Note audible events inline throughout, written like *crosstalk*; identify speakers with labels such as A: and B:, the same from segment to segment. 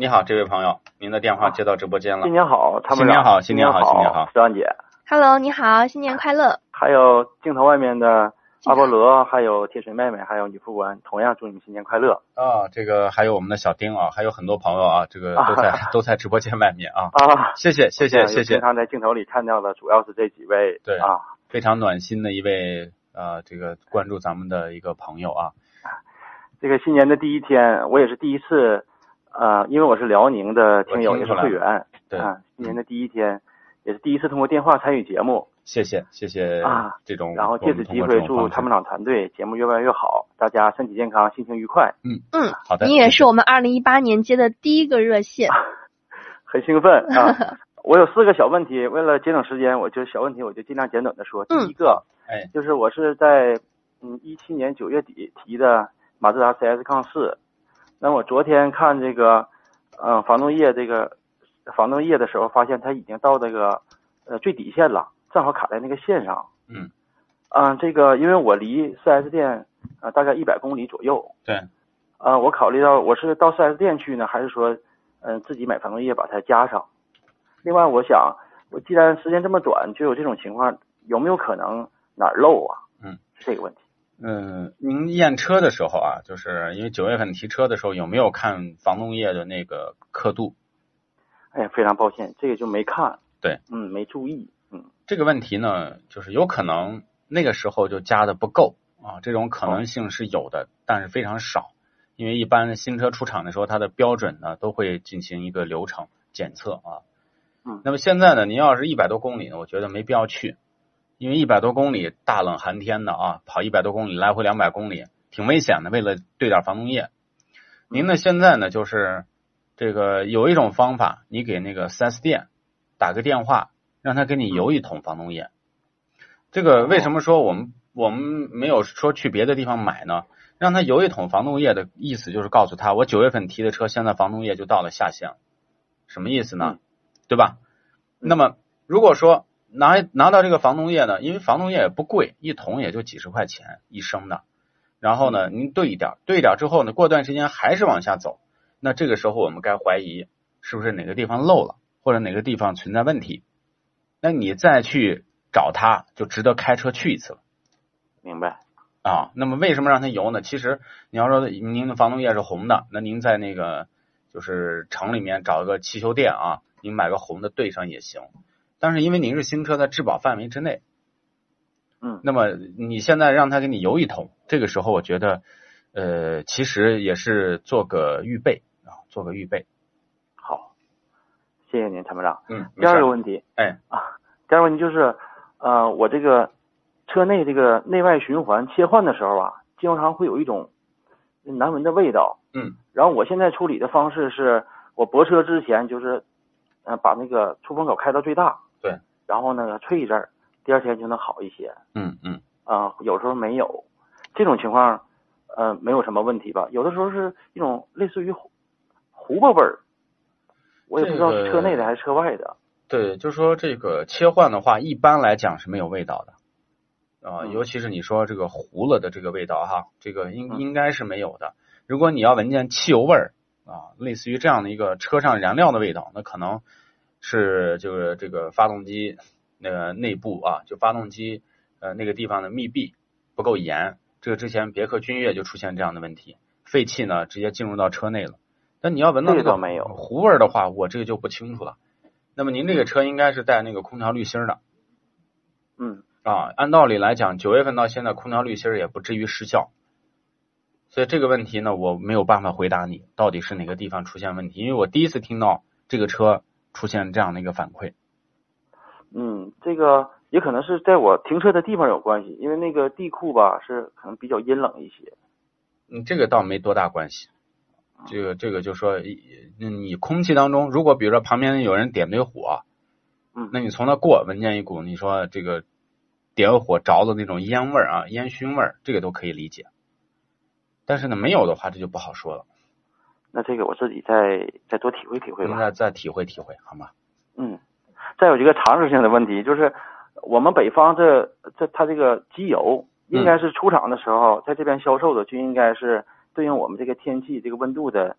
A: 你好，这位朋友，您的电话接到直播间了。
B: 新年好，他们
A: 新年好，新年好，新年好，
B: 石安姐。
C: Hello，你好，新年快乐。
B: 还有镜头外面的阿波罗，还有铁锤妹妹，还有女副官，同样祝你们新年快乐。
A: 啊，这个还有我们的小丁啊，还有很多朋友啊，这个都在 *laughs* 都在直播间外面啊。
B: 啊，
A: 谢谢谢谢谢谢。
B: 经常在镜头里看到的主要是这几位。
A: 对
B: 啊，
A: 非常暖心的一位呃，这个关注咱们的一个朋友啊。
B: 这个新年的第一天，我也是第一次。啊，因为我是辽宁的听友，也是会员，
A: 对
B: 啊，今年的第一天，也是第一次通过电话参与节目，
A: 谢谢谢谢
B: 啊，
A: 这种，
B: 然后借此机会祝参谋长团队节目越办越好，大家身体健康，心情愉快。
A: 嗯
C: 嗯，
A: 好的。
C: 你也是我们二零一八年接的第一个热线，*laughs*
B: 很兴奋啊！*laughs* 我有四个小问题，为了节省时间，我就小问题我就尽量简短的说。第一个，
A: 哎，
B: 就是我是在嗯一七年九月底提的马自达 CS 杠四。那我昨天看这个，嗯，防冻液这个防冻液的时候，发现它已经到这个呃最底线了，正好卡在那个线上。
A: 嗯。
B: 嗯，这个因为我离 4S 店呃大概一百公里左右。
A: 对。
B: 呃，我考虑到我是到 4S 店去呢，还是说嗯自己买防冻液把它加上？另外，我想我既然时间这么短就有这种情况，有没有可能哪儿漏啊？
A: 嗯，
B: 是这个问题。
A: 嗯，您验车的时候啊，就是因为九月份提车的时候，有没有看防冻液的那个刻度？
B: 哎呀，非常抱歉，这个就没看。
A: 对，
B: 嗯，没注意。嗯，
A: 这个问题呢，就是有可能那个时候就加的不够啊，这种可能性是有的，但是非常少。因为一般新车出厂的时候，它的标准呢都会进行一个流程检测啊。
B: 嗯。
A: 那么现在呢，您要是一百多公里呢，我觉得没必要去。因为一百多公里大冷寒天的啊，跑一百多公里来回两百公里挺危险的。为了兑点防冻液，您呢现在呢就是这个有一种方法，你给那个四 S 店打个电话，让他给你邮一桶防冻液。这个为什么说我们我们没有说去别的地方买呢？让他邮一桶防冻液的意思就是告诉他，我九月份提的车，现在防冻液就到了下限，什么意思呢？对吧？那么如果说。拿拿到这个防冻液呢，因为防冻液也不贵，一桶也就几十块钱一升的。然后呢，您兑一点，兑一点之后呢，过段时间还是往下走，那这个时候我们该怀疑是不是哪个地方漏了，或者哪个地方存在问题。那你再去找他，就值得开车去一次了。
B: 明白
A: 啊？那么为什么让它油呢？其实你要说您的防冻液是红的，那您在那个就是城里面找一个汽修店啊，您买个红的兑上也行。但是因为您是新车，在质保范围之内，
B: 嗯，
A: 那么你现在让他给你邮一桶，这个时候我觉得，呃，其实也是做个预备啊，做个预备。
B: 好，谢谢您，参谋长。
A: 嗯，
B: 第二个问题，
A: 哎
B: 啊，第二个问题就是，呃，我这个车内这个内外循环切换的时候啊，经常会有一种难闻的味道。
A: 嗯，
B: 然后我现在处理的方式是，我泊车之前就是，嗯，把那个出风口开到最大。
A: 对，
B: 然后呢，吹一阵儿，第二天就能好一些。
A: 嗯嗯。
B: 啊，有时候没有这种情况，呃，没有什么问题吧？有的时候是一种类似于糊巴味儿，我也不知道是车内的还是车外的。
A: 对，就是说这个切换的话，一般来讲是没有味道的啊，尤其是你说这个糊了的这个味道哈，这个应应该是没有的。如果你要闻见汽油味儿啊，类似于这样的一个车上燃料的味道，那可能。是就是这个发动机那个内部啊，就发动机呃那个地方的密闭不够严，这个之前别克君越就出现这样的问题，废气呢直接进入到车内了。但你要闻到那个
B: 这个倒没有
A: 糊味儿的话，我这个就不清楚了。那么您这个车应该是带那个空调滤芯儿的
B: 嗯，
A: 啊。按道理来讲，九月份到现在空调滤芯儿也不至于失效，所以这个问题呢，我没有办法回答你到底是哪个地方出现问题，因为我第一次听到这个车出现这样的一个反馈。
B: 嗯，这个也可能是在我停车的地方有关系，因为那个地库吧是可能比较阴冷一些。
A: 嗯，这个倒没多大关系。这个这个就说，嗯你空气当中，如果比如说旁边有人点堆火，
B: 嗯，
A: 那你从那过，闻见一股你说这个点火着的那种烟味儿啊，烟熏味儿，这个都可以理解。但是呢，没有的话，这就不好说了。
B: 那这个我自己再再多体会体会吧。
A: 您再再体会体会，好吗？
B: 嗯，再有一个常识性的问题，就是我们北方这这它这个机油应该是出厂的时候，在这边销售的就应该是对应我们这个天气这个温度的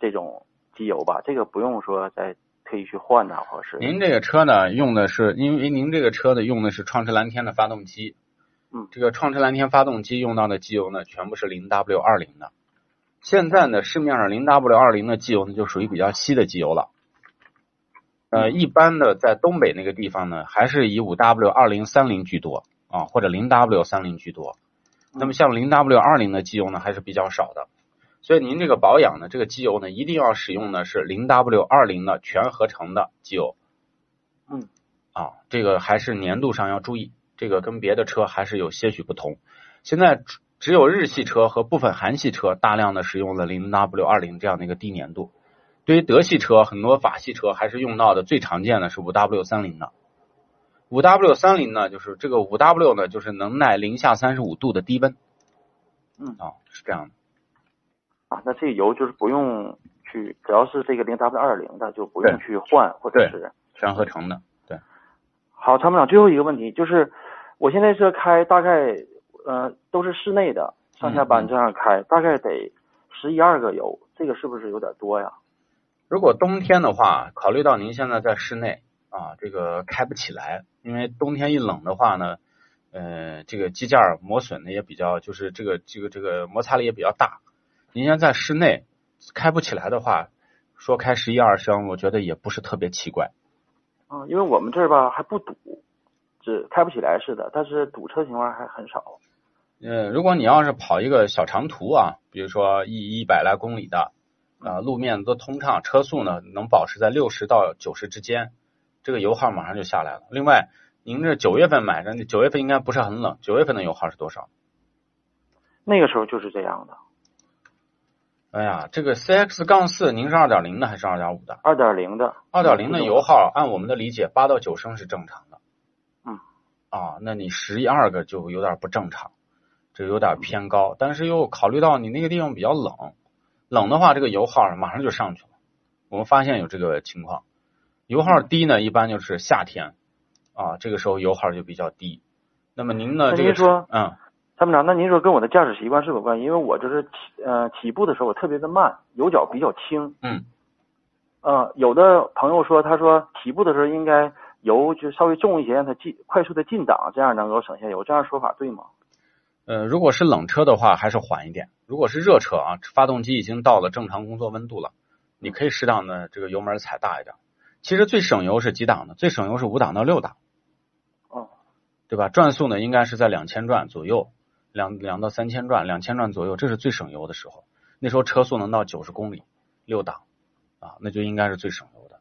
B: 这种机油吧，这个不用说再特意去换呐，或者是
A: 您这个车呢，用的是因为您这个车呢用的是创驰蓝天的发动机，
B: 嗯
A: 这个创驰蓝天发动机用到的机油呢，全部是零 W 二零的。现在呢，市面上零 W 二零的机油呢，就属于比较稀的机油了。呃，一般的在东北那个地方呢，还是以五 W 二零三零居多啊，或者零 W 三零居多。那么像零 W 二零的机油呢，还是比较少的。所以您这个保养呢，这个机油呢，一定要使用的是零 W 二零的全合成的机油。
B: 嗯，
A: 啊，这个还是粘度上要注意，这个跟别的车还是有些许不同。现在只只有日系车和部分韩系车大量的使用了零 W 二零这样的一个低粘度。对于德系车，很多法系车还是用到的最常见的是五 W 三零的。五 W 三零呢，就是这个五 W 呢，就是能耐零下三十五度的低温。
B: 嗯
A: 啊，是这样的。
B: 啊，那这个油就是不用去，只要是这个零 W 二零的就不用去换，或者是
A: 全合成的，对，
B: 好，参谋长，最后一个问题就是，我现在这开大概呃都是室内的，上下班这样开，大概得十一二个油，这个是不是有点多呀？
A: 如果冬天的话，考虑到您现在在室内啊，这个开不起来，因为冬天一冷的话呢，呃，这个机件儿磨损的也比较，就是这个这个这个摩擦力也比较大。您现在室内开不起来的话，说开十一二升，我觉得也不是特别奇怪。
B: 啊，因为我们这儿吧还不堵，只开不起来似的，但是堵车情况还很少。
A: 呃，如果你要是跑一个小长途啊，比如说一一百来公里的，啊、路面都通畅，车速呢能保持在六十到九十之间，这个油耗马上就下来了。另外，您这九月份买的，九月份应该不是很冷，九月份的油耗是多少？
B: 那个时候就是这样的，
A: 哎呀，这个 CX 杠四，您是二点零的还是二点五的？
B: 二点零的，
A: 二点零的油耗，按我们的理解，八到九升是正常的。
B: 嗯。
A: 啊，那你十一二个就有点不正常，这有点偏高。但是又考虑到你那个地方比较冷，冷的话，这个油耗马上就上去了。我们发现有这个情况，油耗低呢，一般就是夏天啊，这个时候油耗就比较低。那么您呢？这个
B: 说
A: 嗯，
B: 参谋长，那您说跟我的驾驶习惯是否有关系？因为我就是起呃起步的时候我特别的慢，油脚比较轻。
A: 嗯。
B: 呃，有的朋友说，他说起步的时候应该油就稍微重一些，让它进快速的进档，这样能够省下油。这样说法对吗？
A: 呃，如果是冷车的话，还是缓一点；如果是热车啊，发动机已经到了正常工作温度了，你可以适当的这个油门踩大一点。其实最省油是几档的？最省油是五档到六档，
B: 哦，
A: 对吧？转速呢应该是在两千转左右，两两到三千转，两千转左右，这是最省油的时候。那时候车速能到九十公里，六档啊，那就应该是最省油的。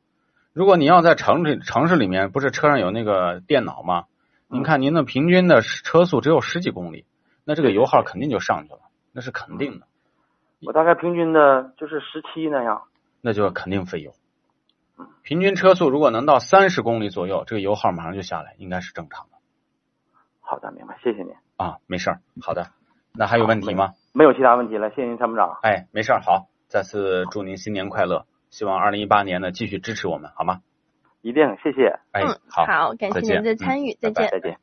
A: 如果你要在城市城市里面，不是车上有那个电脑吗？您看您的平均的车速只有十几公里，那这个油耗肯定就上去了，那是肯定的，
B: 我大概平均的就是十七那样。
A: 那就肯定费油。平均车速如果能到三十公里左右，这个油耗马上就下来，应该是正常的
B: 好的，明白，谢谢您。
A: 啊，没事儿。好的，那还有问题吗？
B: 没有其他问题了，谢谢您参谋长。
A: 哎，没事儿。好，再次祝您新年快乐，希望二零一八年呢继续支持我们，好吗？
B: 一定，谢谢，
A: 哎，
C: 嗯，
A: 好，
C: 好，感谢您的参与，
A: 嗯
C: 再见。
B: 再见。